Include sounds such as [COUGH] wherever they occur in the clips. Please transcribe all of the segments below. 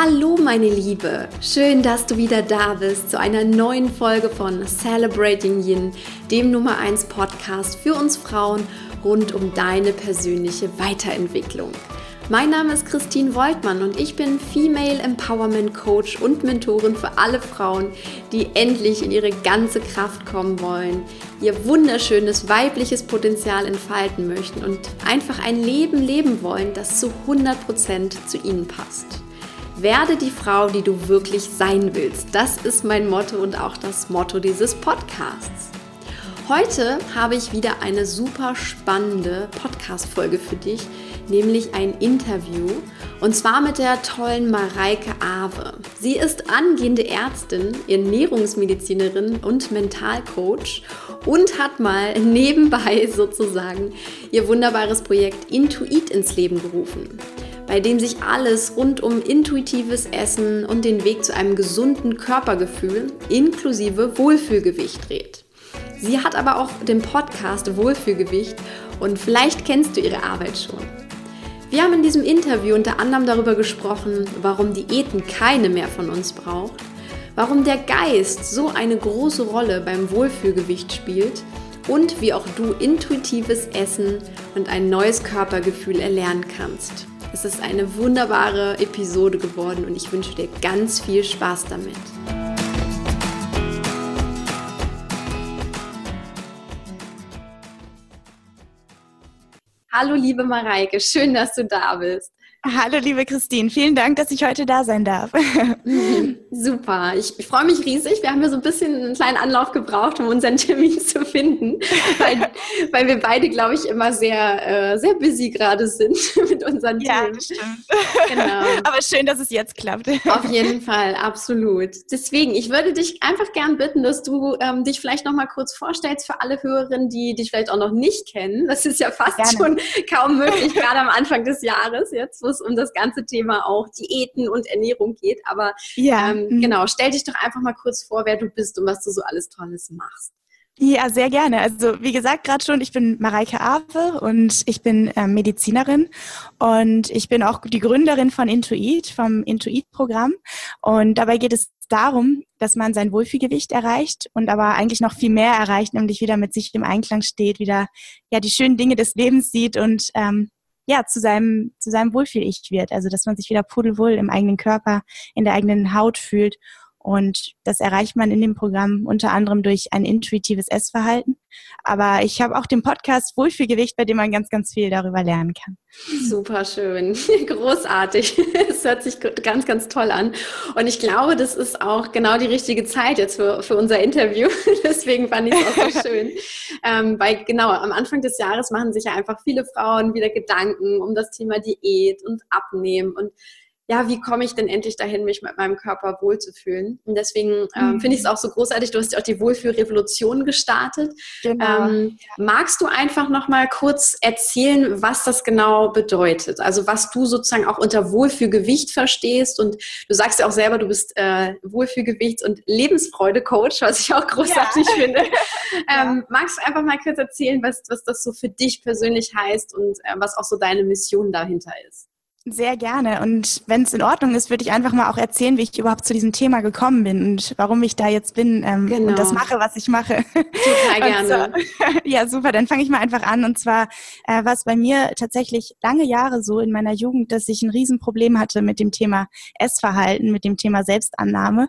Hallo meine Liebe, schön, dass du wieder da bist zu einer neuen Folge von Celebrating Yin, dem Nummer 1 Podcast für uns Frauen rund um deine persönliche Weiterentwicklung. Mein Name ist Christine Woltmann und ich bin Female Empowerment Coach und Mentorin für alle Frauen, die endlich in ihre ganze Kraft kommen wollen, ihr wunderschönes weibliches Potenzial entfalten möchten und einfach ein Leben leben wollen, das zu 100% zu ihnen passt. Werde die Frau, die du wirklich sein willst. Das ist mein Motto und auch das Motto dieses Podcasts. Heute habe ich wieder eine super spannende Podcast-Folge für dich, nämlich ein Interview und zwar mit der tollen Mareike Awe. Sie ist angehende Ärztin, Ernährungsmedizinerin und Mentalcoach und hat mal nebenbei sozusagen ihr wunderbares Projekt Intuit ins Leben gerufen bei dem sich alles rund um intuitives Essen und den Weg zu einem gesunden Körpergefühl inklusive Wohlfühlgewicht dreht. Sie hat aber auch den Podcast Wohlfühlgewicht und vielleicht kennst du ihre Arbeit schon. Wir haben in diesem Interview unter anderem darüber gesprochen, warum Diäten keine mehr von uns braucht, warum der Geist so eine große Rolle beim Wohlfühlgewicht spielt und wie auch du intuitives Essen und ein neues Körpergefühl erlernen kannst. Es ist eine wunderbare Episode geworden und ich wünsche dir ganz viel Spaß damit. Hallo liebe Mareike, schön, dass du da bist. Hallo, liebe Christine. Vielen Dank, dass ich heute da sein darf. [LAUGHS] Super. Ich, ich, freue mich riesig. Wir haben ja so ein bisschen einen kleinen Anlauf gebraucht, um unseren Termin [LAUGHS] zu finden, weil, weil wir beide, glaube ich, immer sehr, äh, sehr busy gerade sind [LAUGHS] mit unseren ja, Themen. Ja, stimmt. Genau. [LAUGHS] Aber schön, dass es jetzt klappt. Auf jeden Fall, absolut. Deswegen, ich würde dich einfach gern bitten, dass du ähm, dich vielleicht noch mal kurz vorstellst für alle Hörerinnen, die dich vielleicht auch noch nicht kennen. Das ist ja fast Gerne. schon kaum möglich, gerade am Anfang des Jahres jetzt, wo es um das ganze Thema auch Diäten und Ernährung geht. Aber ja. ähm, mhm. genau, stell dich doch einfach mal kurz vor, wer du bist und was du so alles Tolles machst. Ja, sehr gerne. Also wie gesagt, gerade schon, ich bin Mareike Awe und ich bin äh, Medizinerin und ich bin auch die Gründerin von Intuit, vom Intuit-Programm. Und dabei geht es darum, dass man sein Wohlfühlgewicht erreicht und aber eigentlich noch viel mehr erreicht, nämlich wieder mit sich im Einklang steht, wieder ja die schönen Dinge des Lebens sieht und ähm, ja, zu seinem, zu seinem Wohlfühl-Ich wird. Also, dass man sich wieder pudelwohl im eigenen Körper, in der eigenen Haut fühlt und das erreicht man in dem Programm unter anderem durch ein intuitives Essverhalten. Aber ich habe auch den Podcast Wohlfühlgewicht, bei dem man ganz, ganz viel darüber lernen kann. Super schön, [LAUGHS] großartig. [LAUGHS] Es hört sich ganz, ganz toll an. Und ich glaube, das ist auch genau die richtige Zeit jetzt für, für unser Interview. [LAUGHS] Deswegen fand ich es auch so schön. ähm, weil genau, am Anfang des Jahres machen sich ja einfach viele Frauen wieder Gedanken um das Thema Diät und Abnehmen. Und ja, wie komme ich denn endlich dahin, mich mit meinem Körper wohlzufühlen? Und deswegen ähm, mhm. finde ich es auch so großartig, du hast ja auch die Wohlfühlrevolution gestartet. Genau. Ähm, magst du einfach noch mal kurz erzählen, was das genau bedeutet? Also was du sozusagen auch unter Wohlfühlgewicht verstehst und du sagst ja auch selber, du bist äh, Wohlfühlgewichts- und Lebensfreude-Coach, was ich auch großartig [LAUGHS] ja. finde. Ähm. Magst du einfach mal kurz erzählen, was, was das so für dich persönlich heißt und äh, was auch so deine Mission dahinter ist? Sehr gerne. Und wenn es in Ordnung ist, würde ich einfach mal auch erzählen, wie ich überhaupt zu diesem Thema gekommen bin und warum ich da jetzt bin ähm, genau. und das mache, was ich mache. Total [LAUGHS] gerne. So, [LAUGHS] ja, super. Dann fange ich mal einfach an. Und zwar äh, war es bei mir tatsächlich lange Jahre so in meiner Jugend, dass ich ein Riesenproblem hatte mit dem Thema Essverhalten, mit dem Thema Selbstannahme.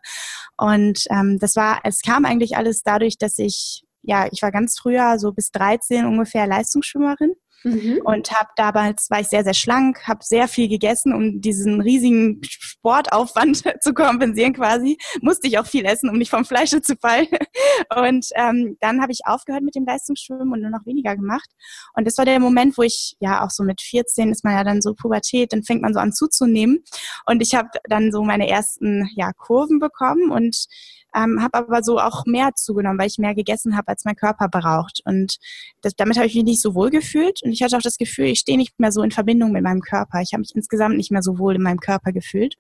Und ähm, das war, es kam eigentlich alles dadurch, dass ich ja, ich war ganz früher, so bis 13 ungefähr Leistungsschwimmerin Mhm. Und habe damals war ich sehr, sehr schlank, habe sehr viel gegessen, um diesen riesigen Sportaufwand [LAUGHS] zu kompensieren quasi. Musste ich auch viel essen, um nicht vom Fleische zu fallen. [LAUGHS] Und ähm, dann habe ich aufgehört mit dem Leistungsschwimmen und nur noch weniger gemacht. Und das war der Moment, wo ich, ja auch so mit 14 ist man ja dann so Pubertät, dann fängt man so an zuzunehmen. Und ich habe dann so meine ersten ja, Kurven bekommen und ähm, habe aber so auch mehr zugenommen, weil ich mehr gegessen habe, als mein Körper braucht. Und das, damit habe ich mich nicht so wohl gefühlt. Und ich hatte auch das Gefühl, ich stehe nicht mehr so in Verbindung mit meinem Körper. Ich habe mich insgesamt nicht mehr so wohl in meinem Körper gefühlt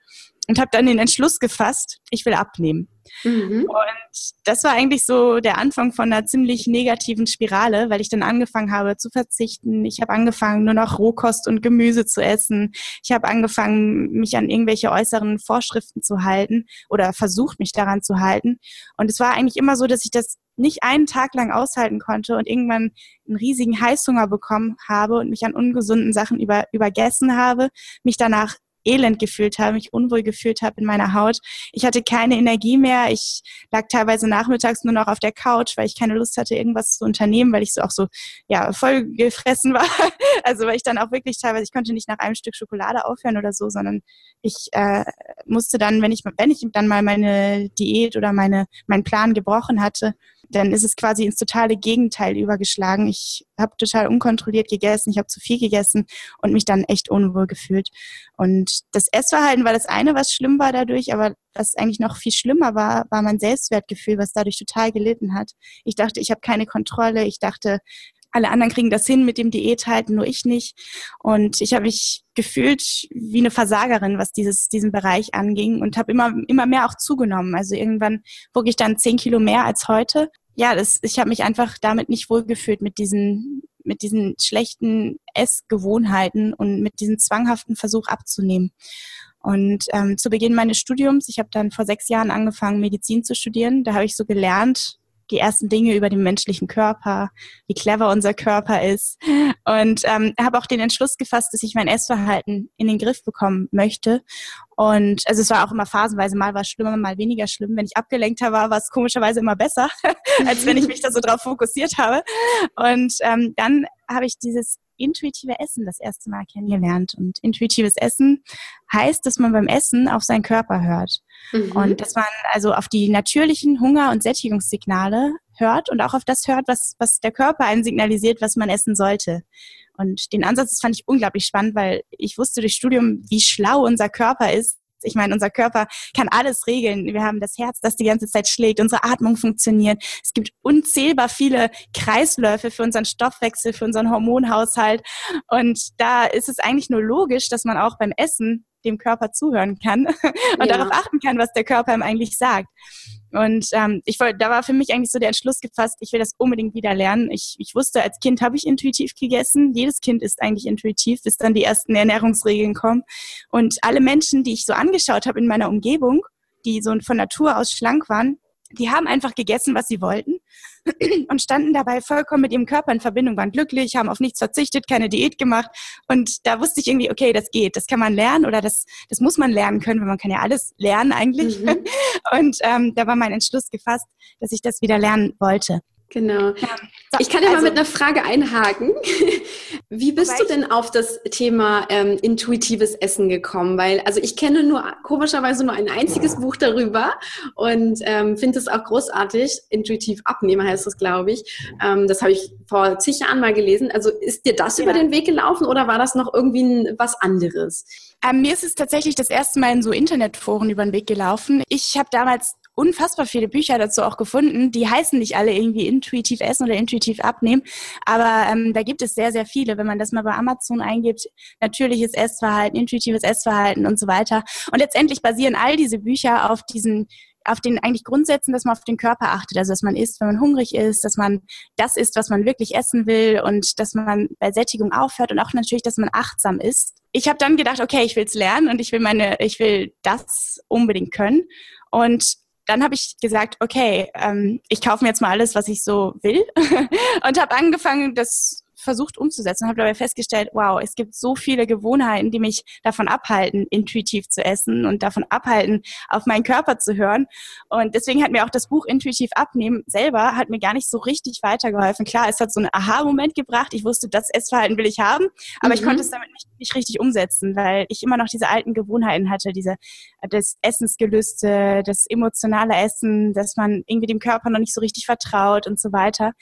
und habe dann den Entschluss gefasst, ich will abnehmen. Mhm. Und das war eigentlich so der Anfang von einer ziemlich negativen Spirale, weil ich dann angefangen habe zu verzichten. Ich habe angefangen, nur noch Rohkost und Gemüse zu essen. Ich habe angefangen, mich an irgendwelche äußeren Vorschriften zu halten oder versucht, mich daran zu halten. Und es war eigentlich immer so, dass ich das nicht einen Tag lang aushalten konnte und irgendwann einen riesigen Heißhunger bekommen habe und mich an ungesunden Sachen über, übergessen habe, mich danach elend gefühlt habe, mich unwohl gefühlt habe in meiner Haut. Ich hatte keine Energie mehr. Ich lag teilweise nachmittags nur noch auf der Couch, weil ich keine Lust hatte, irgendwas zu unternehmen, weil ich so auch so, ja, voll gefressen [LAUGHS] war. Also, weil ich dann auch wirklich teilweise, ich konnte nicht nach einem Stück Schokolade aufhören oder so, sondern ich äh, musste dann, wenn ich, wenn ich dann mal meine Diät oder meine, meinen Plan gebrochen hatte, dann ist es quasi ins totale Gegenteil übergeschlagen. Ich habe total unkontrolliert gegessen, ich habe zu viel gegessen und mich dann echt unwohl gefühlt. Und das Essverhalten war das eine, was schlimm war dadurch, aber was eigentlich noch viel schlimmer war, war mein Selbstwertgefühl, was dadurch total gelitten hat. Ich dachte, ich habe keine Kontrolle. Ich dachte, alle anderen kriegen das hin mit dem Diät halten, nur ich nicht. Und ich habe mich gefühlt wie eine Versagerin, was dieses, diesen Bereich anging und habe immer, immer mehr auch zugenommen. Also irgendwann wog ich dann zehn Kilo mehr als heute. Ja, das, ich habe mich einfach damit nicht wohlgefühlt mit diesen, mit diesen schlechten Essgewohnheiten und mit diesem zwanghaften Versuch abzunehmen. Und ähm, zu Beginn meines Studiums, ich habe dann vor sechs Jahren angefangen, Medizin zu studieren. Da habe ich so gelernt, die ersten Dinge über den menschlichen Körper, wie clever unser Körper ist. Und ähm, habe auch den Entschluss gefasst, dass ich mein Essverhalten in den Griff bekommen möchte. Und also es war auch immer phasenweise, mal war es schlimmer, mal weniger schlimm. Wenn ich abgelenkter war, war es komischerweise immer besser, [LAUGHS] als wenn ich mich da so drauf fokussiert habe. Und ähm, dann habe ich dieses intuitive Essen das erste Mal kennengelernt. Und intuitives Essen heißt, dass man beim Essen auf seinen Körper hört. Mhm. Und dass man also auf die natürlichen Hunger- und Sättigungssignale hört und auch auf das hört, was, was der Körper einen signalisiert, was man essen sollte. Und den Ansatz das fand ich unglaublich spannend, weil ich wusste durch Studium, wie schlau unser Körper ist, ich meine, unser Körper kann alles regeln. Wir haben das Herz, das die ganze Zeit schlägt, unsere Atmung funktioniert. Es gibt unzählbar viele Kreisläufe für unseren Stoffwechsel, für unseren Hormonhaushalt. Und da ist es eigentlich nur logisch, dass man auch beim Essen dem Körper zuhören kann [LAUGHS] und ja. darauf achten kann, was der Körper ihm eigentlich sagt. Und ähm, ich wollte, da war für mich eigentlich so der Entschluss gefasst, ich will das unbedingt wieder lernen. Ich, ich wusste, als Kind habe ich intuitiv gegessen. Jedes Kind ist eigentlich intuitiv, bis dann die ersten Ernährungsregeln kommen. Und alle Menschen, die ich so angeschaut habe in meiner Umgebung, die so von Natur aus schlank waren, die haben einfach gegessen, was sie wollten [CLEARS THROAT] und standen dabei vollkommen mit ihrem Körper in Verbindung, waren glücklich, haben auf nichts verzichtet, keine Diät gemacht. Und da wusste ich irgendwie, okay, das geht, das kann man lernen oder das, das muss man lernen können, weil man kann ja alles lernen eigentlich. Mhm. [LAUGHS] Und ähm, da war mein Entschluss gefasst, dass ich das wieder lernen wollte. Genau. Ja. So, ich kann ja also, mal mit einer Frage einhaken. [LAUGHS] Wie bist du denn auf das Thema ähm, intuitives Essen gekommen? Weil, also ich kenne nur komischerweise nur ein einziges Buch darüber und ähm, finde es auch großartig. Intuitiv abnehmen heißt das, glaube ich. Ähm, das habe ich vor zig Jahren mal gelesen. Also ist dir das ja. über den Weg gelaufen oder war das noch irgendwie was anderes? Ähm, mir ist es tatsächlich das erste Mal in so Internetforen über den Weg gelaufen. Ich habe damals unfassbar viele Bücher dazu auch gefunden. Die heißen nicht alle irgendwie intuitiv essen oder intuitiv abnehmen, aber ähm, da gibt es sehr, sehr viele. Wenn man das mal bei Amazon eingibt, natürliches Essverhalten, intuitives Essverhalten und so weiter. Und letztendlich basieren all diese Bücher auf diesen auf den eigentlich Grundsätzen, dass man auf den Körper achtet, also dass man isst, wenn man hungrig ist, dass man das isst, was man wirklich essen will und dass man bei Sättigung aufhört und auch natürlich, dass man achtsam ist. Ich habe dann gedacht, okay, ich will es lernen und ich will meine, ich will das unbedingt können und dann habe ich gesagt, okay, ähm, ich kaufe mir jetzt mal alles, was ich so will. [LAUGHS] Und habe angefangen, das versucht umzusetzen und habe dabei festgestellt, wow, es gibt so viele Gewohnheiten, die mich davon abhalten, intuitiv zu essen und davon abhalten, auf meinen Körper zu hören. Und deswegen hat mir auch das Buch Intuitiv abnehmen selber hat mir gar nicht so richtig weitergeholfen. Klar, es hat so einen Aha-Moment gebracht. Ich wusste, das Essverhalten will ich haben, aber mhm. ich konnte es damit nicht, nicht richtig umsetzen, weil ich immer noch diese alten Gewohnheiten hatte, diese das Essensgelüste, das emotionale Essen, dass man irgendwie dem Körper noch nicht so richtig vertraut und so weiter.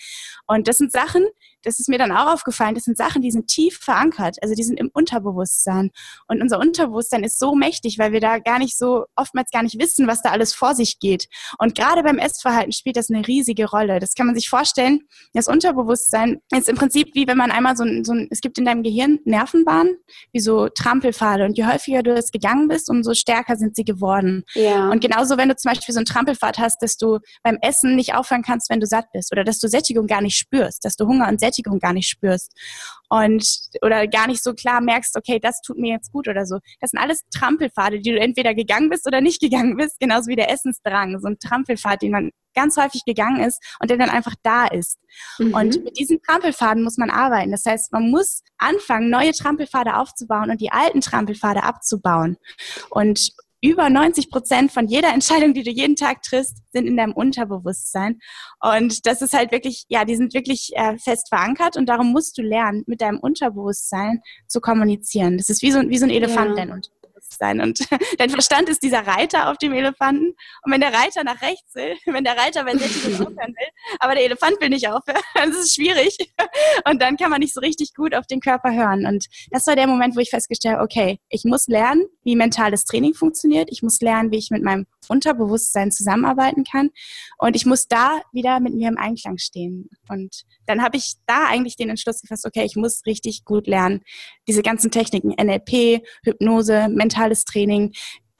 Und das sind Sachen, das ist mir dann auch aufgefallen, das sind Sachen, die sind tief verankert, also die sind im Unterbewusstsein. Und unser Unterbewusstsein ist so mächtig, weil wir da gar nicht so, oftmals gar nicht wissen, was da alles vor sich geht. Und gerade beim Essverhalten spielt das eine riesige Rolle. Das kann man sich vorstellen, das Unterbewusstsein ist im Prinzip wie wenn man einmal so ein, so ein es gibt in deinem Gehirn Nervenbahnen, wie so Trampelpfade. Und je häufiger du es gegangen bist, umso stärker sind sie geworden. Ja. Und genauso, wenn du zum Beispiel so einen Trampelpfad hast, dass du beim Essen nicht aufhören kannst, wenn du satt bist oder dass du Sättigung gar nicht spürst, dass du Hunger und Sättigung gar nicht spürst und oder gar nicht so klar merkst, okay, das tut mir jetzt gut oder so. Das sind alles Trampelpfade, die du entweder gegangen bist oder nicht [LAUGHS] gegangen bist, genauso wie der Essensdrang, so ein Trampelpfad, den man ganz häufig gegangen ist und der dann einfach da ist. Mhm. Und mit diesen Trampelfaden muss man arbeiten. Das heißt, man muss anfangen, neue Trampelpfade aufzubauen und die alten Trampelpfade abzubauen. Und über 90 Prozent von jeder Entscheidung, die du jeden Tag triffst, sind in deinem Unterbewusstsein. Und das ist halt wirklich, ja, die sind wirklich äh, fest verankert und darum musst du lernen, mit deinem Unterbewusstsein zu kommunizieren. Das ist wie so, wie so ein Elefant, ja. dein sein. Und [LAUGHS] dein Verstand ist dieser Reiter auf dem Elefanten. Und wenn der Reiter nach rechts will, [LAUGHS] wenn der Reiter bei Sättigung aufhören will, aber der Elefant will nicht aufhören, [LAUGHS] dann ist es schwierig. Und dann kann man nicht so richtig gut auf den Körper hören. Und das war der Moment, wo ich festgestellt habe, okay, ich muss lernen, wie mentales Training funktioniert. Ich muss lernen, wie ich mit meinem Unterbewusstsein zusammenarbeiten kann. Und ich muss da wieder mit mir im Einklang stehen. Und dann habe ich da eigentlich den Entschluss gefasst, okay, ich muss richtig gut lernen. Diese ganzen Techniken, NLP, Hypnose, mentales Training,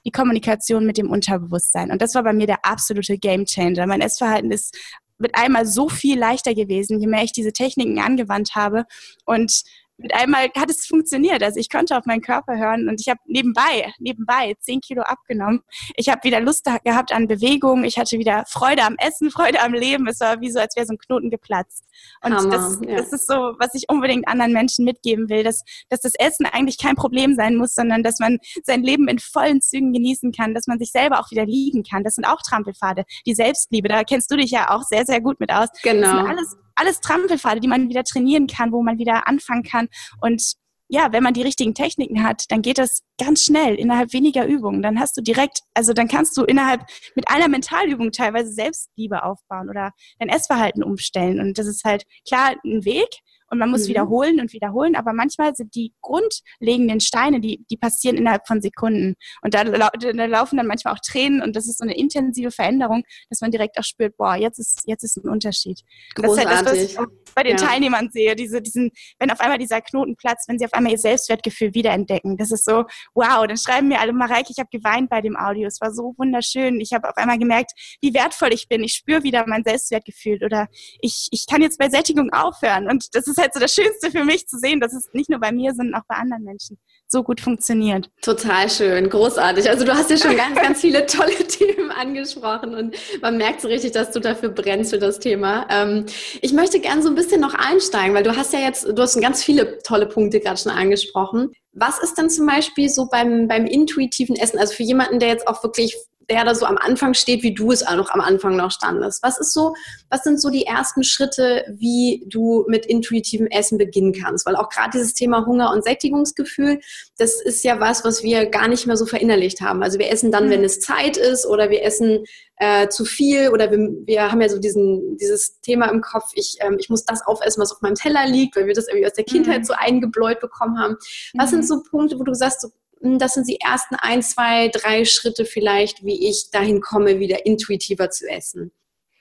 die Kommunikation mit dem Unterbewusstsein. Und das war bei mir der absolute Game Changer. Mein Essverhalten ist mit einmal so viel leichter gewesen, je mehr ich diese Techniken angewandt habe. Und mit einmal hat es funktioniert. Also ich konnte auf meinen Körper hören und ich habe nebenbei, nebenbei zehn Kilo abgenommen. Ich habe wieder Lust gehabt an Bewegung. Ich hatte wieder Freude am Essen, [LAUGHS] Freude am Leben. Es war wie so, als wäre so ein Knoten geplatzt. Und Hammer, das, ja. das ist so, was ich unbedingt anderen Menschen mitgeben will, dass, dass das Essen eigentlich kein Problem sein muss, sondern dass man sein Leben in vollen Zügen genießen kann, dass man sich selber auch wieder lieben kann. Das sind auch Trampelpfade. Die Selbstliebe, da kennst du dich ja auch sehr, sehr gut mit aus. Genau. Das sind alles alles Trampelpfade, die man wieder trainieren kann, wo man wieder anfangen kann. Und ja, wenn man die richtigen Techniken hat, dann geht das ganz schnell, innerhalb weniger Übungen. Dann hast du direkt, also dann kannst du innerhalb mit einer Mentalübung teilweise Selbstliebe aufbauen oder dein Essverhalten umstellen. Und das ist halt klar ein Weg, und man muss mhm. wiederholen und wiederholen, aber manchmal sind die grundlegenden Steine, die, die passieren innerhalb von Sekunden. Und da, da laufen dann manchmal auch Tränen und das ist so eine intensive Veränderung, dass man direkt auch spürt, boah, jetzt ist, jetzt ist ein Unterschied. Großartig. Das ist halt das, was ich bei den ja. Teilnehmern sehe, diese, diesen, wenn auf einmal dieser Knoten platzt, wenn sie auf einmal ihr Selbstwertgefühl wiederentdecken. Das ist so, wow, dann schreiben mir alle, Mareike, ich habe geweint bei dem Audio, es war so wunderschön. Ich habe auf einmal gemerkt, wie wertvoll ich bin. Ich spüre wieder mein Selbstwertgefühl oder ich, ich kann jetzt bei Sättigung aufhören. Und das ist ist halt so das Schönste für mich zu sehen, dass es nicht nur bei mir, sondern auch bei anderen Menschen so gut funktioniert. Total schön, großartig. Also du hast ja schon ganz, ganz viele [LAUGHS] tolle Themen angesprochen und man merkt so richtig, dass du dafür brennst für das Thema. Ähm, ich möchte gerne so ein bisschen noch einsteigen, weil du hast ja jetzt, du hast ganz viele tolle Punkte gerade schon angesprochen. Was ist denn zum Beispiel so beim, beim intuitiven Essen? Also für jemanden, der jetzt auch wirklich der da so am Anfang steht, wie du es auch noch am Anfang noch standest. Was ist so, was sind so die ersten Schritte, wie du mit intuitivem Essen beginnen kannst? Weil auch gerade dieses Thema Hunger und Sättigungsgefühl, das ist ja was, was wir gar nicht mehr so verinnerlicht haben. Also wir essen dann, mhm. wenn es Zeit ist oder wir essen äh, zu viel oder wir, wir haben ja so diesen, dieses Thema im Kopf, ich, ähm, ich muss das aufessen, was auf meinem Teller liegt, weil wir das irgendwie aus der Kindheit mhm. so eingebläut bekommen haben. Was mhm. sind so Punkte, wo du sagst, so, das sind die ersten ein, zwei, drei Schritte vielleicht, wie ich dahin komme, wieder intuitiver zu essen.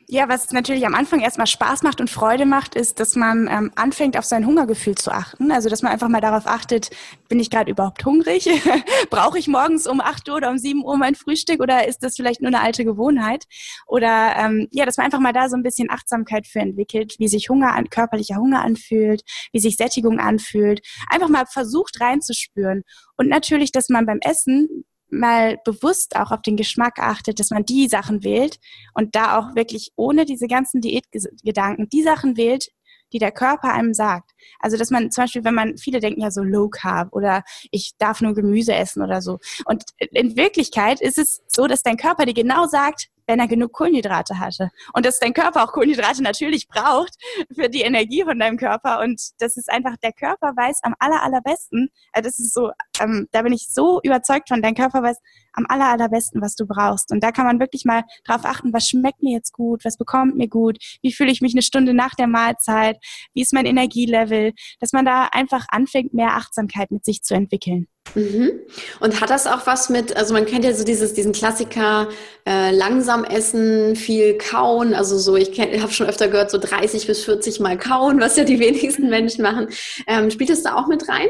Ja, was natürlich am Anfang erstmal Spaß macht und Freude macht, ist, dass man ähm, anfängt, auf sein Hungergefühl zu achten. Also, dass man einfach mal darauf achtet, bin ich gerade überhaupt hungrig? [LAUGHS] Brauche ich morgens um 8 Uhr oder um 7 Uhr mein Frühstück oder ist das vielleicht nur eine alte Gewohnheit? Oder ähm, ja, dass man einfach mal da so ein bisschen Achtsamkeit für entwickelt, wie sich Hunger an, körperlicher Hunger anfühlt, wie sich Sättigung anfühlt. Einfach mal versucht reinzuspüren. Und natürlich, dass man beim Essen mal bewusst auch auf den Geschmack achtet, dass man die Sachen wählt und da auch wirklich ohne diese ganzen Diätgedanken die Sachen wählt, die der Körper einem sagt. Also dass man zum Beispiel, wenn man, viele denken ja so Low Carb oder ich darf nur Gemüse essen oder so. Und in Wirklichkeit ist es so, dass dein Körper dir genau sagt, wenn er genug Kohlenhydrate hatte. Und dass dein Körper auch Kohlenhydrate natürlich braucht für die Energie von deinem Körper. Und das ist einfach, der Körper weiß am aller, allerbesten, äh, das ist so, ähm, da bin ich so überzeugt von, dein Körper weiß am aller, allerbesten, was du brauchst. Und da kann man wirklich mal drauf achten, was schmeckt mir jetzt gut, was bekommt mir gut, wie fühle ich mich eine Stunde nach der Mahlzeit, wie ist mein Energielevel, dass man da einfach anfängt, mehr Achtsamkeit mit sich zu entwickeln. Mhm. Und hat das auch was mit, also man kennt ja so dieses, diesen Klassiker, äh, langsam essen, viel kauen, also so, ich habe schon öfter gehört, so 30 bis 40 Mal kauen, [LAUGHS] was ja die wenigsten Menschen machen. Ähm, spielt das da auch mit rein?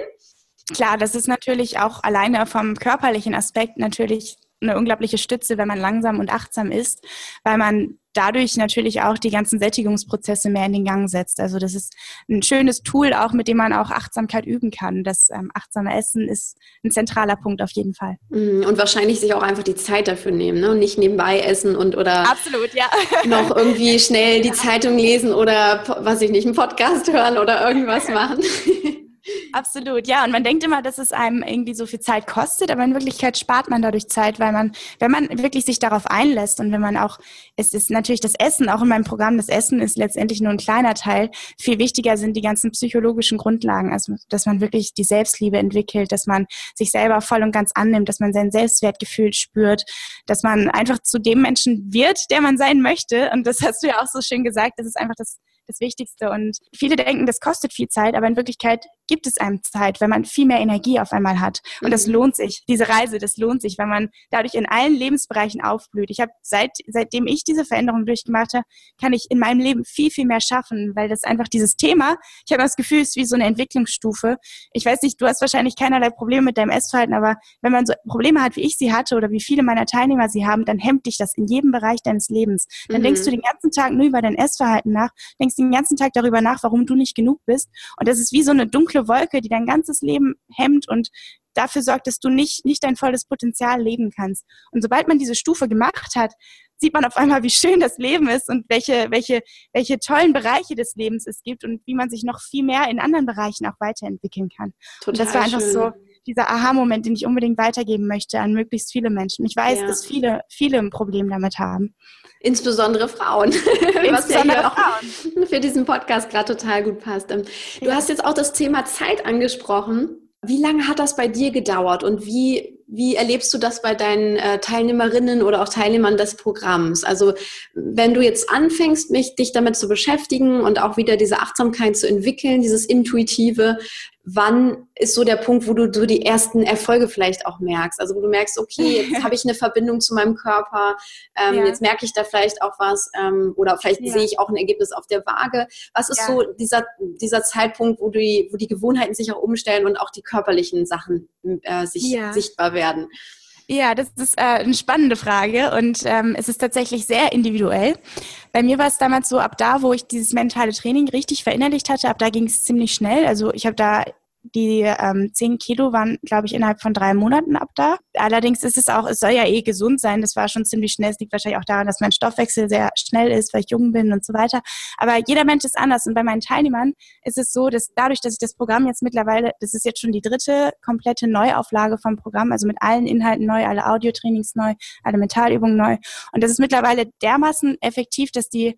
Klar, das ist natürlich auch alleine vom körperlichen Aspekt natürlich eine unglaubliche Stütze, wenn man langsam und achtsam ist, weil man dadurch natürlich auch die ganzen Sättigungsprozesse mehr in den Gang setzt. Also das ist ein schönes Tool auch, mit dem man auch Achtsamkeit üben kann. Das ähm, achtsame Essen ist ein zentraler Punkt auf jeden Fall. Mhm, und wahrscheinlich sich auch einfach die Zeit dafür nehmen ne? und nicht nebenbei essen und oder Absolut, ja. [LAUGHS] noch irgendwie schnell die ja. Zeitung lesen oder was ich nicht, einen Podcast hören oder irgendwas machen. [LAUGHS] Absolut, ja. Und man denkt immer, dass es einem irgendwie so viel Zeit kostet, aber in Wirklichkeit spart man dadurch Zeit, weil man, wenn man wirklich sich darauf einlässt und wenn man auch, es ist natürlich das Essen, auch in meinem Programm, das Essen ist letztendlich nur ein kleiner Teil. Viel wichtiger sind die ganzen psychologischen Grundlagen, also dass man wirklich die Selbstliebe entwickelt, dass man sich selber voll und ganz annimmt, dass man sein Selbstwertgefühl spürt, dass man einfach zu dem Menschen wird, der man sein möchte. Und das hast du ja auch so schön gesagt, das ist einfach das das Wichtigste. Und viele denken, das kostet viel Zeit, aber in Wirklichkeit gibt es einem Zeit, wenn man viel mehr Energie auf einmal hat. Und mhm. das lohnt sich. Diese Reise, das lohnt sich, wenn man dadurch in allen Lebensbereichen aufblüht. Ich habe seit, seitdem ich diese Veränderung durchgemacht habe, kann ich in meinem Leben viel, viel mehr schaffen, weil das einfach dieses Thema, ich habe das Gefühl, es ist wie so eine Entwicklungsstufe. Ich weiß nicht, du hast wahrscheinlich keinerlei Probleme mit deinem Essverhalten, aber wenn man so Probleme hat, wie ich sie hatte oder wie viele meiner Teilnehmer sie haben, dann hemmt dich das in jedem Bereich deines Lebens. Dann mhm. denkst du den ganzen Tag nur über dein Essverhalten nach, denkst den ganzen Tag darüber nach, warum du nicht genug bist. Und das ist wie so eine dunkle Wolke, die dein ganzes Leben hemmt und dafür sorgt, dass du nicht, nicht dein volles Potenzial leben kannst. Und sobald man diese Stufe gemacht hat, sieht man auf einmal, wie schön das Leben ist und welche, welche, welche tollen Bereiche des Lebens es gibt und wie man sich noch viel mehr in anderen Bereichen auch weiterentwickeln kann. Total und das war einfach schön. so dieser Aha-Moment, den ich unbedingt weitergeben möchte an möglichst viele Menschen. Ich weiß, ja. dass viele, viele ein Problem damit haben. Insbesondere Frauen. [LAUGHS] Insbesondere ja Frauen. für diesen Podcast gerade total gut passt. Ähm, du ja. hast jetzt auch das Thema Zeit angesprochen. Wie lange hat das bei dir gedauert und wie, wie erlebst du das bei deinen äh, Teilnehmerinnen oder auch Teilnehmern des Programms? Also wenn du jetzt anfängst, mich, dich damit zu beschäftigen und auch wieder diese Achtsamkeit zu entwickeln, dieses Intuitive, wann ist so der Punkt, wo du so die ersten Erfolge vielleicht auch merkst? Also wo du merkst, okay, jetzt [LAUGHS] habe ich eine Verbindung zu meinem Körper, ähm, ja. jetzt merke ich da vielleicht auch was ähm, oder vielleicht ja. sehe ich auch ein Ergebnis auf der Waage. Was ist ja. so dieser, dieser Zeitpunkt, wo die, wo die Gewohnheiten sich auch umstellen und auch die körperlichen Sachen äh, sich sichtbar werden? Ja, das ist äh, eine spannende Frage und ähm, es ist tatsächlich sehr individuell. Bei mir war es damals so, ab da, wo ich dieses mentale Training richtig verinnerlicht hatte, ab da ging es ziemlich schnell. Also ich habe da die ähm, 10 Kilo waren, glaube ich, innerhalb von drei Monaten ab da. Allerdings ist es auch, es soll ja eh gesund sein. Das war schon ziemlich schnell. Es liegt wahrscheinlich auch daran, dass mein Stoffwechsel sehr schnell ist, weil ich jung bin und so weiter. Aber jeder Mensch ist anders. Und bei meinen Teilnehmern ist es so, dass dadurch, dass ich das Programm jetzt mittlerweile, das ist jetzt schon die dritte komplette Neuauflage vom Programm, also mit allen Inhalten neu, alle Audiotrainings neu, alle Mentalübungen neu. Und das ist mittlerweile dermaßen effektiv, dass die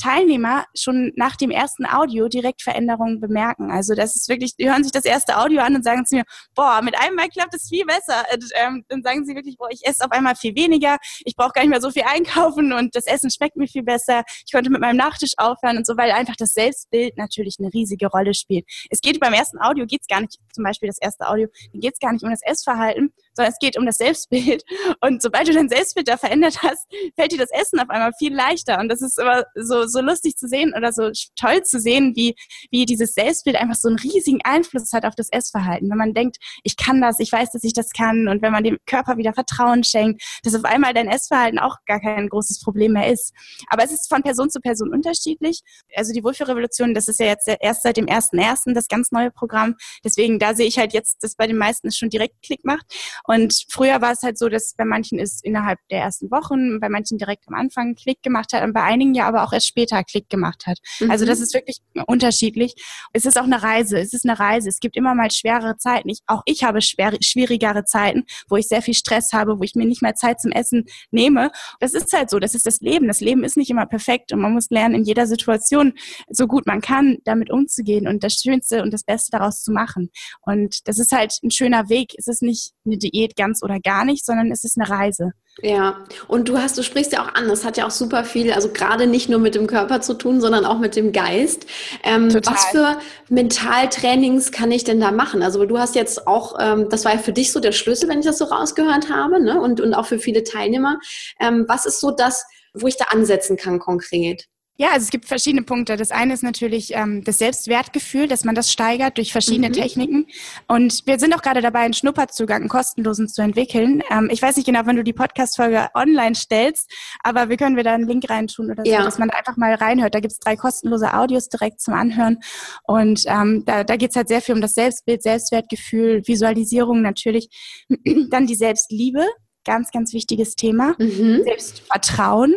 Teilnehmer schon nach dem ersten Audio direkt Veränderungen bemerken. Also das ist wirklich, die hören sich das erste Audio an und sagen zu mir, boah, mit einem Mal klappt es viel besser. Und, ähm, dann sagen sie wirklich, boah, ich esse auf einmal viel weniger, ich brauche gar nicht mehr so viel einkaufen und das Essen schmeckt mir viel besser. Ich konnte mit meinem Nachtisch aufhören und so, weil einfach das Selbstbild natürlich eine riesige Rolle spielt. Es geht beim ersten Audio, geht es gar nicht, zum Beispiel das erste Audio, geht es gar nicht um das Essverhalten, sondern es geht um das Selbstbild. [LAUGHS] Und sobald du dein Selbstbild da verändert hast, fällt dir das Essen auf einmal viel leichter. Und das ist immer so, so lustig zu sehen oder so toll zu sehen, wie, wie dieses Selbstbild einfach so einen riesigen Einfluss hat auf das Essverhalten. Wenn man denkt, ich kann das, ich weiß, dass ich das kann und wenn man dem Körper wieder Vertrauen schenkt, dass auf einmal dein Essverhalten auch gar kein großes Problem mehr ist. Aber es ist von Person zu Person unterschiedlich. Also die Wohlfühlrevolution, das ist ja jetzt erst seit dem 1.1. das ganz neue Programm. Deswegen, da sehe ich halt jetzt, dass bei den meisten es schon direkt Klick macht. Und früher war es halt so, dass bei manchen ist innerhalb der ersten Wochen, bei manchen direkt am Anfang Klick gemacht hat und bei einigen ja aber auch erst später Klick gemacht hat. Mhm. Also das ist wirklich unterschiedlich. Es ist auch eine Reise. Es ist eine Reise. Es gibt immer mal schwerere Zeiten. Ich, auch ich habe schwer, schwierigere Zeiten, wo ich sehr viel Stress habe, wo ich mir nicht mehr Zeit zum Essen nehme. Das ist halt so. Das ist das Leben. Das Leben ist nicht immer perfekt und man muss lernen, in jeder Situation so gut man kann, damit umzugehen und das Schönste und das Beste daraus zu machen. Und das ist halt ein schöner Weg. Es ist nicht eine Diät ganz oder gar nicht, sondern es ist eine Reise. Ja, und du hast, du sprichst ja auch an, das hat ja auch super viel, also gerade nicht nur mit dem Körper zu tun, sondern auch mit dem Geist. Ähm, was für Mentaltrainings kann ich denn da machen? Also du hast jetzt auch, ähm, das war ja für dich so der Schlüssel, wenn ich das so rausgehört habe, ne? und, und auch für viele Teilnehmer. Ähm, was ist so das, wo ich da ansetzen kann konkret? Ja, also es gibt verschiedene Punkte. Das eine ist natürlich ähm, das Selbstwertgefühl, dass man das steigert durch verschiedene mhm. Techniken. Und wir sind auch gerade dabei, einen Schnupperzugang, einen kostenlosen zu entwickeln. Ähm, ich weiß nicht genau, wann du die Podcast-Folge online stellst, aber wir können wir da einen Link reintun oder so, ja. dass man einfach mal reinhört. Da gibt's drei kostenlose Audios direkt zum Anhören. Und ähm, da, da geht's halt sehr viel um das Selbstbild, Selbstwertgefühl, Visualisierung natürlich. [CLEARS THROAT] Dann die Selbstliebe, ganz, ganz wichtiges Thema. Mhm. Selbstvertrauen,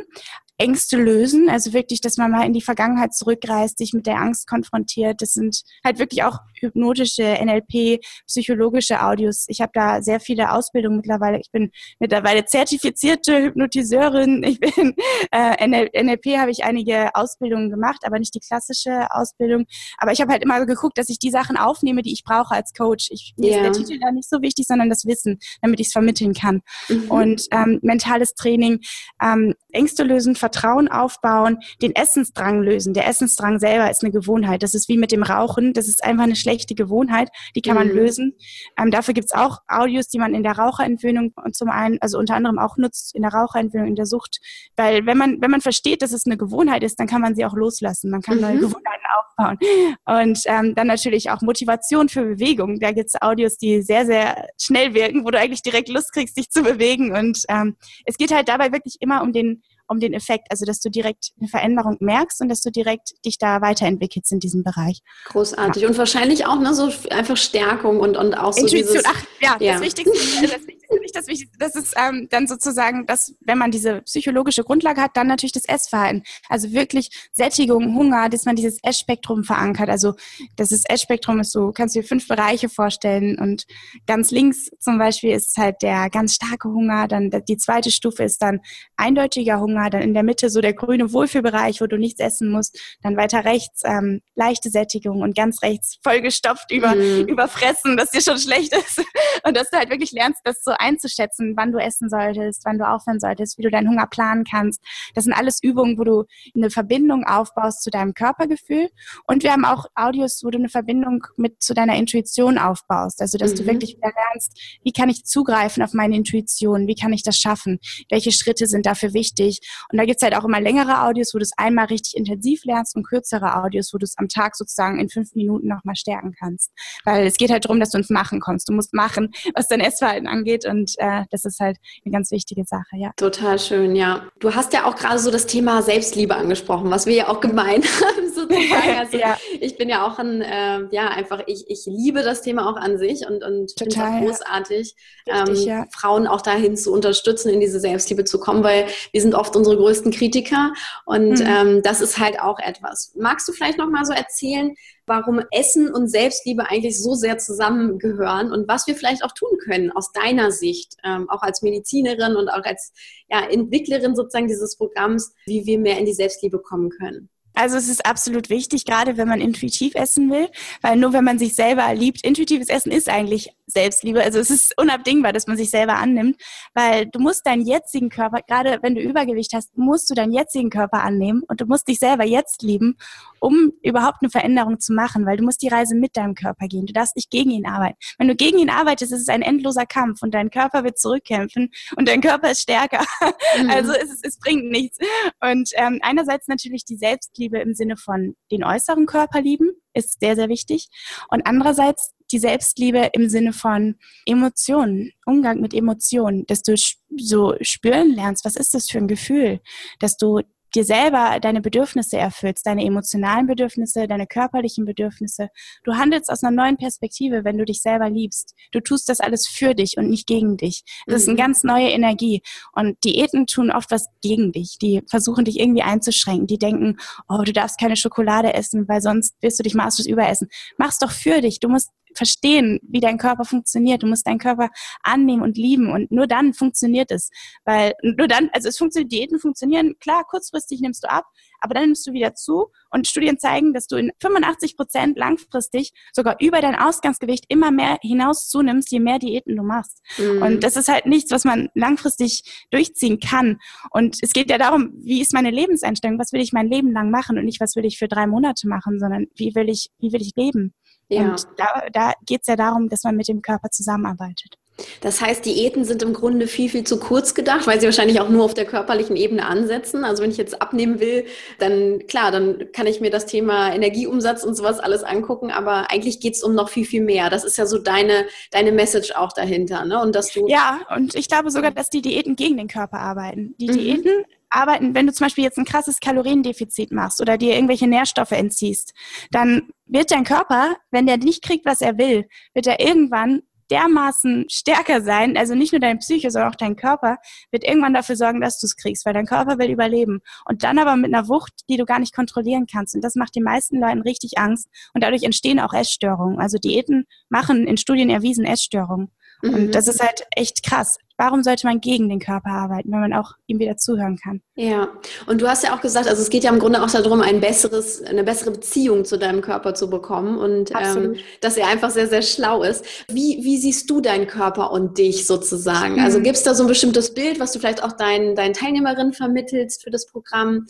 Ängste lösen. Also wirklich, dass man mal in die Vergangenheit zurückreist, sich mit der Angst konfrontiert. Das sind halt wirklich auch hypnotische, NLP, psychologische Audios. Ich habe da sehr viele Ausbildungen mittlerweile. Ich bin mittlerweile zertifizierte Hypnotiseurin. Ich bin äh, NL NLP habe ich einige Ausbildungen gemacht, aber nicht die klassische Ausbildung. Aber ich habe halt immer geguckt, dass ich die Sachen aufnehme, die ich brauche als Coach. Ich, mir yeah. ist der Titel da nicht so wichtig, sondern das Wissen, damit ich es vermitteln kann. Mhm. Und ähm, mentales Training, ähm, Ängste lösen, Vertrauen aufbauen, den Essensdrang lösen. Der Essensdrang selber ist eine Gewohnheit. Das ist wie mit dem Rauchen. Das ist einfach eine schlechte Gewohnheit. Die kann man mhm. lösen. Ähm, dafür gibt's auch Audios, die man in der Raucherentwöhnung zum einen, also unter anderem auch nutzt in der Raucherentwöhnung, in der Sucht. Weil wenn man, wenn man versteht, dass es eine Gewohnheit ist, dann kann man sie auch loslassen. Man kann mhm. neue Gewohnheiten aufbauen. Und ähm, dann natürlich auch Motivation für Bewegung. Da gibt's Audios, die sehr, sehr schnell wirken, wo du eigentlich direkt Lust kriegst, dich zu bewegen. Und ähm, es geht halt dabei wirklich immer um den um den Effekt, also dass du direkt eine Veränderung merkst und dass du direkt dich da weiterentwickelst in diesem Bereich. Großartig. Ja. Und wahrscheinlich auch ne, so einfach Stärkung und, und auch so Intuition. dieses... Ach, ja, ja. das Wichtigste, das Wichtigste, das Wichtigste, das ist ähm, dann sozusagen, dass wenn man diese psychologische Grundlage hat, dann natürlich das Essverhalten. Also wirklich Sättigung, Hunger, dass man dieses Essspektrum verankert. Also das Essspektrum ist so, kannst du dir fünf Bereiche vorstellen und ganz links zum Beispiel ist halt der ganz starke Hunger, dann die zweite Stufe ist dann eindeutiger Hunger, dann in der Mitte so der grüne Wohlfühlbereich, wo du nichts essen musst, dann weiter rechts ähm, leichte Sättigung und ganz rechts vollgestopft über, mhm. überfressen, dass dir schon schlecht ist [LAUGHS] und dass du halt wirklich lernst, das so einzuschätzen, wann du essen solltest, wann du aufhören solltest, wie du deinen Hunger planen kannst. Das sind alles Übungen, wo du eine Verbindung aufbaust zu deinem Körpergefühl und wir haben auch Audios, wo du eine Verbindung mit zu deiner Intuition aufbaust, also dass mhm. du wirklich wieder lernst, wie kann ich zugreifen auf meine Intuition, wie kann ich das schaffen, welche Schritte sind dafür wichtig und da gibt's halt auch immer längere Audios, wo du es einmal richtig intensiv lernst und kürzere Audios, wo du es am Tag sozusagen in fünf Minuten nochmal stärken kannst. Weil es geht halt darum, dass du ins Machen kommst. Du musst machen, was dein Essverhalten angeht. Und äh, das ist halt eine ganz wichtige Sache, ja. Total schön, ja. Du hast ja auch gerade so das Thema Selbstliebe angesprochen, was wir ja auch gemein [LAUGHS] haben, sozusagen. [LAUGHS] Also ja. ich bin ja auch ein, äh, ja, einfach, ich, ich liebe das Thema auch an sich und, und finde es auch großartig. Richtig, ähm, ja. Frauen auch dahin zu unterstützen, in diese Selbstliebe zu kommen, weil wir sind oft unsere größten Kritiker und mhm. ähm, das ist halt auch etwas. Magst du vielleicht noch mal so erzählen, warum Essen und Selbstliebe eigentlich so sehr zusammengehören und was wir vielleicht auch tun können aus deiner Sicht, ähm, auch als Medizinerin und auch als ja, Entwicklerin sozusagen dieses Programms, wie wir mehr in die Selbstliebe kommen können? Also es ist absolut wichtig, gerade wenn man intuitiv essen will, weil nur wenn man sich selber liebt, intuitives Essen ist eigentlich Selbstliebe. Also es ist unabdingbar, dass man sich selber annimmt, weil du musst deinen jetzigen Körper, gerade wenn du Übergewicht hast, musst du deinen jetzigen Körper annehmen und du musst dich selber jetzt lieben, um überhaupt eine Veränderung zu machen, weil du musst die Reise mit deinem Körper gehen. Du darfst nicht gegen ihn arbeiten. Wenn du gegen ihn arbeitest, ist es ein endloser Kampf und dein Körper wird zurückkämpfen und dein Körper ist stärker. [LAUGHS] Mhm. Also es, es bringt nichts. Und ähm, einerseits natürlich die Selbstliebe im Sinne von den äußeren Körper lieben, ist sehr, sehr wichtig. Und andererseits die Selbstliebe im Sinne von Emotionen, Umgang mit Emotionen, dass du so spüren lernst, was ist das für ein Gefühl, dass du dir selber deine Bedürfnisse erfüllst, deine emotionalen Bedürfnisse, deine körperlichen Bedürfnisse. Du handelst aus einer neuen Perspektive, wenn du dich selber liebst. Du tust das alles für dich und nicht gegen dich. Das mhm. ist eine mhm. ganz neue Energie. Und Diäten tun oft was gegen dich. Die versuchen dich irgendwie einzuschränken. Die denken, oh, du darfst keine Schokolade essen, weil sonst wirst du dich maßlos überessen. Mach's doch für dich. Du musst verstehen, wie dein Körper funktioniert. Du musst deinen Körper annehmen und lieben und nur dann funktioniert es. Weil nur dann, also es funktioniert, Diäten funktionieren, klar, kurzfristig nimmst du ab, aber dann nimmst du wieder zu und Studien zeigen, dass du in 85 Prozent langfristig sogar über dein Ausgangsgewicht immer mehr hinaus zunimmst, je mehr Diäten du machst. Mhm. Und das ist halt nichts, was man langfristig durchziehen kann. Und es geht ja darum, wie ist meine Lebenseinstellung? Was will ich mein Leben lang machen und nicht, was will ich für drei Monate machen, sondern wie will ich, wie will ich leben? Ja. Und da, da geht es ja darum, dass man mit dem Körper zusammenarbeitet. Das heißt, Diäten sind im Grunde viel, viel zu kurz gedacht, weil sie wahrscheinlich auch nur auf der körperlichen Ebene ansetzen. Also wenn ich jetzt abnehmen will, dann klar, dann kann ich mir das Thema Energieumsatz und sowas alles angucken, aber eigentlich geht es um noch viel, viel mehr. Das ist ja so deine, deine Message auch dahinter, ne? Und dass du. Ja, und ich glaube sogar, dass die Diäten gegen den Körper arbeiten. Die mhm. Arbeiten, wenn du zum Beispiel jetzt ein krasses Kaloriendefizit machst oder dir irgendwelche Nährstoffe entziehst, dann wird dein Körper, wenn der nicht kriegt, was er will, wird er irgendwann dermaßen stärker sein, also nicht nur deine Psyche, sondern auch dein Körper, wird irgendwann dafür sorgen, dass du es kriegst, weil dein Körper will überleben. Und dann aber mit einer Wucht, die du gar nicht kontrollieren kannst. Und das macht den meisten Leuten richtig Angst. Und dadurch entstehen auch Essstörungen. Also Diäten machen in Studien erwiesen Essstörungen. Mhm. Und das ist halt echt krass. Warum sollte man gegen den Körper arbeiten, wenn man auch ihm wieder zuhören kann? Ja, und du hast ja auch gesagt, also es geht ja im Grunde auch darum, ein besseres, eine bessere Beziehung zu deinem Körper zu bekommen und ähm, dass er einfach sehr, sehr schlau ist. Wie, wie siehst du deinen Körper und dich sozusagen? Also mhm. Also gibt es da so ein bestimmtes Bild, was du vielleicht auch deinen, deinen Teilnehmerinnen vermittelst für das Programm,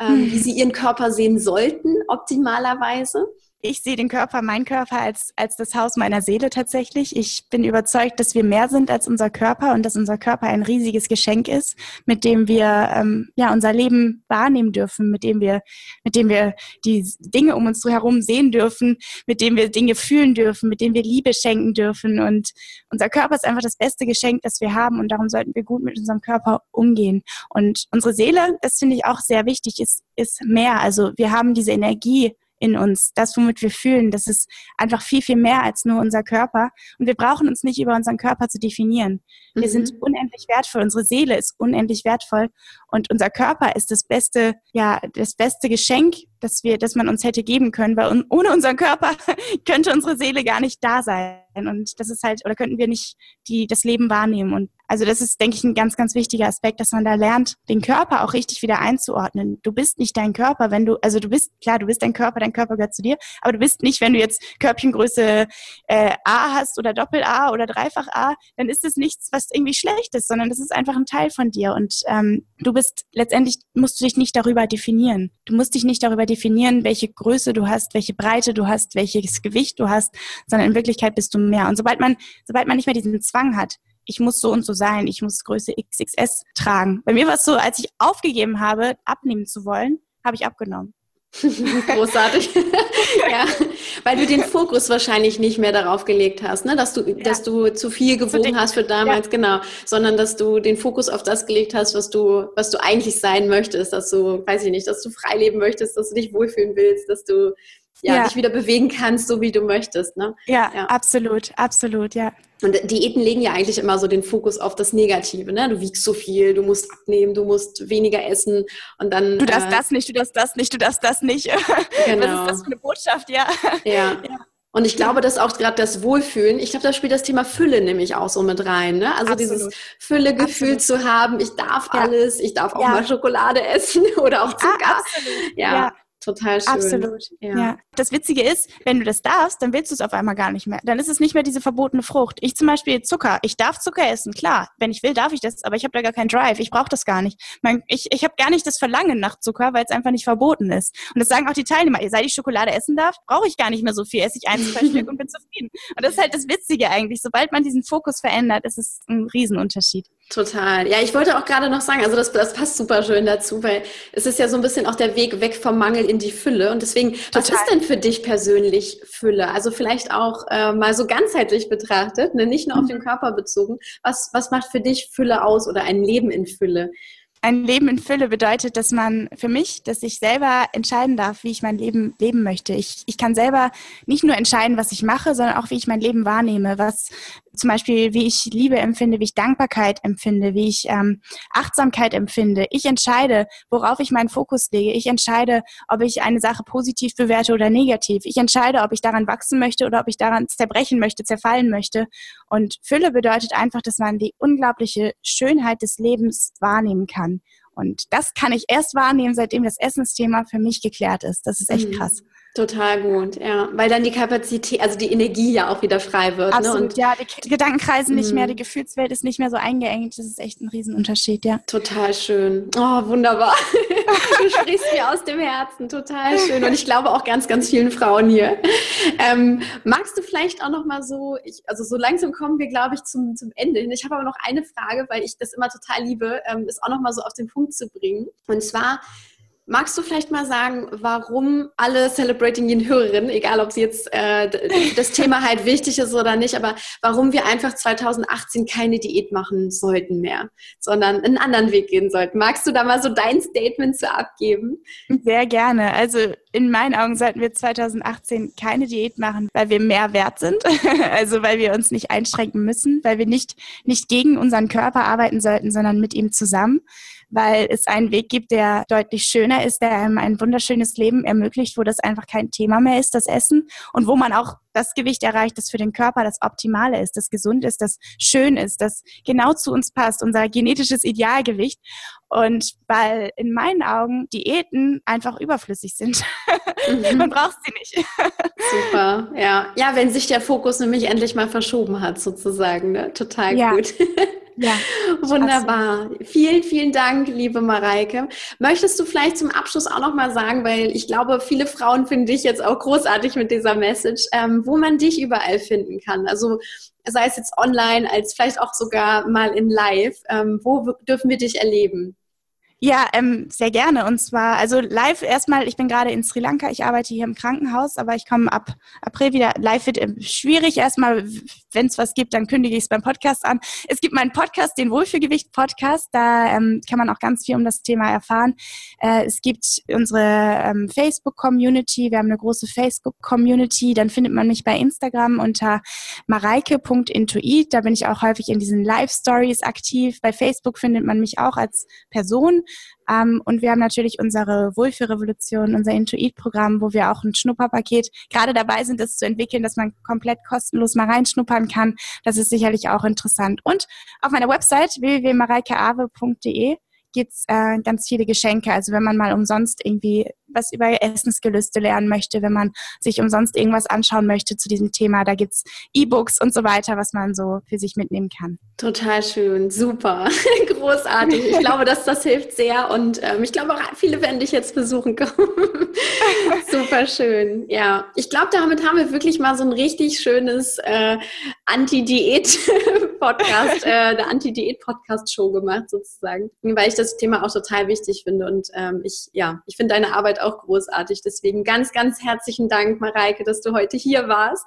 ähm, mhm. wie sie ihren Körper sehen sollten, optimalerweise? Ich sehe den Körper, meinen Körper als, als das Haus meiner Seele tatsächlich. Ich bin überzeugt, dass wir mehr sind als unser Körper und dass unser Körper ein riesiges Geschenk ist, mit dem wir ähm, ja unser Leben wahrnehmen dürfen, mit dem wir, mit dem wir die Dinge um uns herum sehen dürfen, mit dem wir Dinge fühlen dürfen, mit dem wir Liebe schenken dürfen. Und unser Körper ist einfach das beste Geschenk, das wir haben und darum sollten wir gut mit unserem Körper umgehen. Und unsere Seele, das finde ich auch sehr wichtig, ist, ist mehr. Also wir haben diese Energie in uns. Das, womit wir fühlen, das ist einfach viel, viel mehr als nur unser Körper. Und wir brauchen uns nicht über unseren Körper zu definieren. Wir mhm. sind unendlich wertvoll. Unsere Seele ist unendlich wertvoll. Und unser Körper ist das beste, ja, das beste Geschenk, das wir, das man uns hätte geben können, weil ohne unseren Körper [LAUGHS] könnte unsere Seele gar nicht da sein. Und das ist halt, oder könnten wir nicht die, das Leben wahrnehmen. Und also das ist, denke ich, ein ganz, ganz wichtiger Aspekt, dass man da lernt, den Körper auch richtig wieder einzuordnen. Du bist nicht dein Körper, wenn du, also du bist, klar, du bist dein Körper, dein Körper gehört zu dir, aber du bist nicht, wenn du jetzt Körbchengröße äh, A hast oder Doppel A oder Dreifach A, dann ist das nichts, was irgendwie schlecht ist, sondern das ist einfach ein Teil von dir. Und ähm, du bist, letztendlich musst du dich nicht darüber definieren. Du musst dich nicht darüber definieren, welche Größe du hast, welche Breite du hast, welches Gewicht du hast, sondern in Wirklichkeit bist du mehr. Und sobald man, sobald man nicht mehr diesen Zwang hat, ich muss so und so sein, ich muss Größe XXS tragen. Bei mir war es so, als ich aufgegeben habe, abnehmen zu wollen, habe ich abgenommen. [LAUGHS] Großartig. Ja, weil du den Fokus wahrscheinlich nicht mehr darauf gelegt hast, ne? dass, du, ja. dass du zu viel gewogen hast für damals, ja. genau, sondern dass du den Fokus auf das gelegt hast, was du, was du eigentlich sein möchtest, dass du, weiß ich nicht, dass du frei leben möchtest, dass du dich wohlfühlen willst, dass du ja, ja. dich wieder bewegen kannst, so wie du möchtest. Ne? Ja, ja, absolut, absolut, ja. Und Diäten legen ja eigentlich immer so den Fokus auf das Negative. Ne? Du wiegst so viel, du musst abnehmen, du musst weniger essen und dann. Du darfst äh, das nicht, du darfst das nicht, du darfst das nicht. Genau. [LAUGHS] Was ist das für eine Botschaft, ja? Ja. ja. Und ich glaube, dass auch gerade das Wohlfühlen, ich glaube, da spielt das Thema Fülle nämlich auch so mit rein. Ne? Also Absolut. dieses Füllegefühl zu haben, ich darf ja. alles, ich darf auch ja. mal Schokolade [LAUGHS] essen oder auch Zucker. Ja, ja. ja. Total schön. Absolut. Ja. ja. Das Witzige ist, wenn du das darfst, dann willst du es auf einmal gar nicht mehr. Dann ist es nicht mehr diese verbotene Frucht. Ich zum Beispiel Zucker. Ich darf Zucker essen, klar. Wenn ich will, darf ich das, aber ich habe da gar keinen Drive. Ich brauche das gar nicht. Ich, ich habe gar nicht das Verlangen nach Zucker, weil es einfach nicht verboten ist. Und das sagen auch die Teilnehmer. Seit ich Schokolade essen darf, brauche ich gar nicht mehr so viel. Esse ich ein, zwei [LAUGHS] Stück und bin zufrieden. Und das ist halt das Witzige eigentlich. Sobald man diesen Fokus verändert, ist es ein Riesenunterschied. Total. Ja, ich wollte auch gerade noch sagen, also das, das passt super schön dazu, weil es ist ja so ein bisschen auch der Weg weg vom Mangel in die Fülle. Und deswegen, Total. was ist denn für dich persönlich Fülle? Also vielleicht auch äh, mal so ganzheitlich betrachtet, ne? nicht nur auf den Körper bezogen. Was, was macht für dich Fülle aus oder ein Leben in Fülle? ein Leben in Fülle bedeutet, dass man für mich, dass ich selber entscheiden darf, wie ich mein Leben leben möchte. Ich, ich kann selber nicht nur entscheiden, was ich mache, sondern auch, wie ich mein Leben wahrnehme, was zum Beispiel, wie ich Liebe empfinde, wie ich Dankbarkeit empfinde, wie ich ähm, Achtsamkeit empfinde. Ich entscheide, worauf ich meinen Fokus lege. Ich entscheide, ob ich eine Sache positiv bewerte oder negativ. Ich entscheide, ob ich daran wachsen möchte oder ob ich daran zerbrechen möchte, zerfallen möchte. Und Fülle bedeutet einfach, dass man die unglaubliche Schönheit des Lebens wahrnehmen kann. Und das kann ich erst wahrnehmen, seitdem das Essensthema für mich geklärt ist. Das ist echt mhm. krass. Total gut, ja. Weil dann die Kapazität, also die Energie ja auch wieder frei wird. Ne? Absolut, ne? Und, ja. Die Gedanken kreisen nicht mehr, mhm. die Gefühlswelt ist nicht mehr so eingeengt. Das ist echt ein Riesenunterschied, ja. Total schön. Oh, wunderbar. [LAUGHS] du sprichst mir aus dem Herzen. Total schön. Und ich glaube auch ganz, ganz vielen Frauen hier. Ähm, magst du vielleicht auch noch mal so, ich, also so langsam kommen wir, glaube ich, zum, zum Ende hin. Ich habe aber noch eine Frage, weil ich das immer total liebe, ähm, es auch noch mal so auf den Punkt zu bringen. Und zwar, Magst du vielleicht mal sagen, warum alle Celebrating Yin Hörerinnen, egal ob sie jetzt äh, das Thema halt wichtig ist oder nicht, aber warum wir einfach 2018 keine Diät machen sollten mehr, sondern einen anderen Weg gehen sollten? Magst du da mal so dein Statement zu abgeben? Sehr gerne. Also in meinen Augen sollten wir 2018 keine Diät machen, weil wir mehr wert sind, [LAUGHS] also weil wir uns nicht einschränken müssen, weil wir nicht, nicht gegen unseren Körper arbeiten sollten, sondern mit ihm zusammen weil es einen Weg gibt, der deutlich schöner ist, der einem ein wunderschönes Leben ermöglicht, wo das einfach kein Thema mehr ist, das Essen und wo man auch das Gewicht erreicht, das für den Körper das Optimale ist, das gesund ist, das schön ist, das genau zu uns passt, unser genetisches Idealgewicht. Und weil in meinen Augen Diäten einfach überflüssig sind. [LAUGHS] Mhm. Man braucht sie nicht. Super, ja. Ja, wenn sich der Fokus nämlich endlich mal verschoben hat, sozusagen. Ne? Total ja. gut. [LAUGHS] Ja, Wunderbar. Absolut. Vielen, vielen Dank, liebe Mareike. Möchtest du vielleicht zum Abschluss auch noch mal sagen, weil ich glaube, viele Frauen finden dich jetzt auch großartig mit dieser Message, ähm, wo man dich überall finden kann. Also sei es jetzt online, als vielleicht auch sogar mal in Live. Ähm, wo dürfen wir dich erleben? Ja, ähm, sehr gerne. Und zwar, also live erstmal, ich bin gerade in Sri Lanka, ich arbeite hier im Krankenhaus, aber ich komme ab April wieder. Live wird ähm, schwierig. Erstmal, wenn es was gibt, dann kündige ich es beim Podcast an. Es gibt meinen Podcast, den Wohlfühlgewicht-Podcast. Da ähm, kann man auch ganz viel um das Thema erfahren. Äh, es gibt unsere ähm, Facebook-Community. Wir haben eine große Facebook-Community. Dann findet man mich bei Instagram unter mareike.intuit. Da bin ich auch häufig in diesen Live-Stories aktiv. Bei Facebook findet man mich auch als Person. Ähm, und wir haben natürlich unsere Wohlfühlrevolution, unser Intuit-Programm, wo wir auch ein Schnupperpaket gerade dabei sind, das zu entwickeln, dass man komplett kostenlos mal reinschnuppern kann. Das ist sicherlich auch interessant. Und auf meiner Website www.mareikeave.de gibt's äh, ganz viele Geschenke. Also wenn man mal umsonst irgendwie was über Essensgelüste lernen möchte, wenn man sich umsonst irgendwas anschauen möchte zu diesem Thema, da gibt's E-Books und so weiter, was man so für sich mitnehmen kann. Total schön, super, [LAUGHS] großartig. Ich glaube, dass das hilft sehr und ähm, ich glaube auch viele werden dich jetzt besuchen kommen. [LAUGHS] super schön, ja. Ich glaube, damit haben wir wirklich mal so ein richtig schönes äh, Anti-Diät-Podcast, [LAUGHS] äh, eine Anti-Diät-Podcast-Show gemacht sozusagen, weil ich das Thema auch total wichtig finde und ähm, ich, ja, ich finde deine Arbeit auch großartig. Deswegen ganz, ganz herzlichen Dank, Mareike, dass du heute hier warst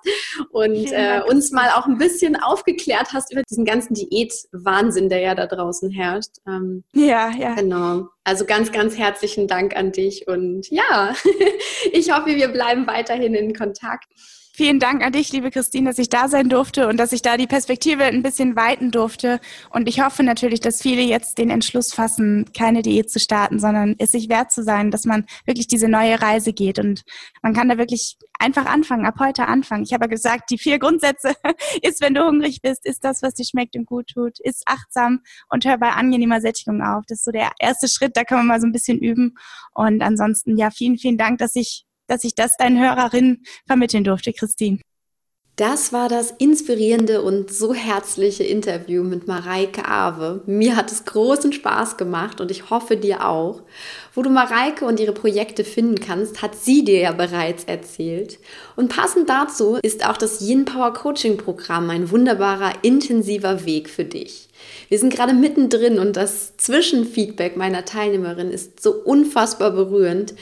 und äh, uns mal auch ein bisschen aufgeklärt hast über diesen ganzen Diät-Wahnsinn, der ja da draußen herrscht. Ähm, ja, ja. Genau. Also ganz, ganz herzlichen Dank an dich und ja, [LAUGHS] ich hoffe, wir bleiben weiterhin in Kontakt. Vielen Dank an dich, liebe Christine, dass ich da sein durfte und dass ich da die Perspektive ein bisschen weiten durfte. Und ich hoffe natürlich, dass viele jetzt den Entschluss fassen, keine Diät zu starten, sondern es sich wert zu sein, dass man wirklich diese neue Reise geht. Und man kann da wirklich einfach anfangen, ab heute anfangen. Ich habe ja gesagt, die vier Grundsätze [LAUGHS] ist, wenn du hungrig bist, ist das, was dir schmeckt und gut tut, ist achtsam und hör bei angenehmer Sättigung auf. Das ist so der erste Schritt, da kann man mal so ein bisschen üben. Und ansonsten, ja, vielen, vielen Dank, dass ich dass ich das deinen Hörerinnen vermitteln durfte, Christine. Das war das inspirierende und so herzliche Interview mit Mareike Awe. Mir hat es großen Spaß gemacht und ich hoffe dir auch. Wo du Mareike und ihre Projekte finden kannst, hat sie dir ja bereits erzählt. Und passend dazu ist auch das Yin Power Coaching Programm ein wunderbarer, intensiver Weg für dich. Wir sind gerade mittendrin und das Zwischenfeedback meiner Teilnehmerin ist so unfassbar berührend.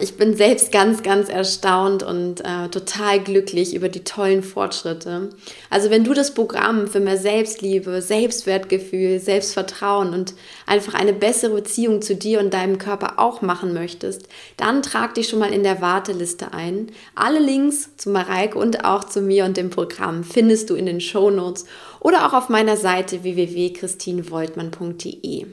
Ich bin selbst ganz, ganz erstaunt und äh, total glücklich über die tollen Fortschritte. Also wenn du das Programm für mehr Selbstliebe, Selbstwertgefühl, Selbstvertrauen und einfach eine bessere Beziehung zu dir und deinem Körper auch machen möchtest, dann trag dich schon mal in der Warteliste ein. Alle Links zu Mareike und auch zu mir und dem Programm findest du in den Show Notes oder auch auf meiner Seite www.christinvoltmann.de.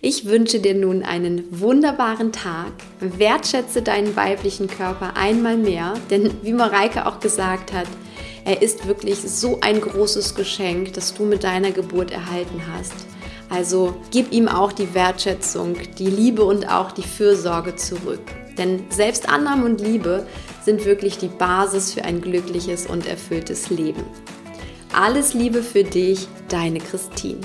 Ich wünsche dir nun einen wunderbaren Tag. Wertschätze deinen weiblichen Körper einmal mehr, denn wie Mareike auch gesagt hat, er ist wirklich so ein großes Geschenk, das du mit deiner Geburt erhalten hast. Also gib ihm auch die Wertschätzung, die Liebe und auch die Fürsorge zurück. Denn Selbstannahme und Liebe sind wirklich die Basis für ein glückliches und erfülltes Leben. Alles Liebe für dich, deine Christine.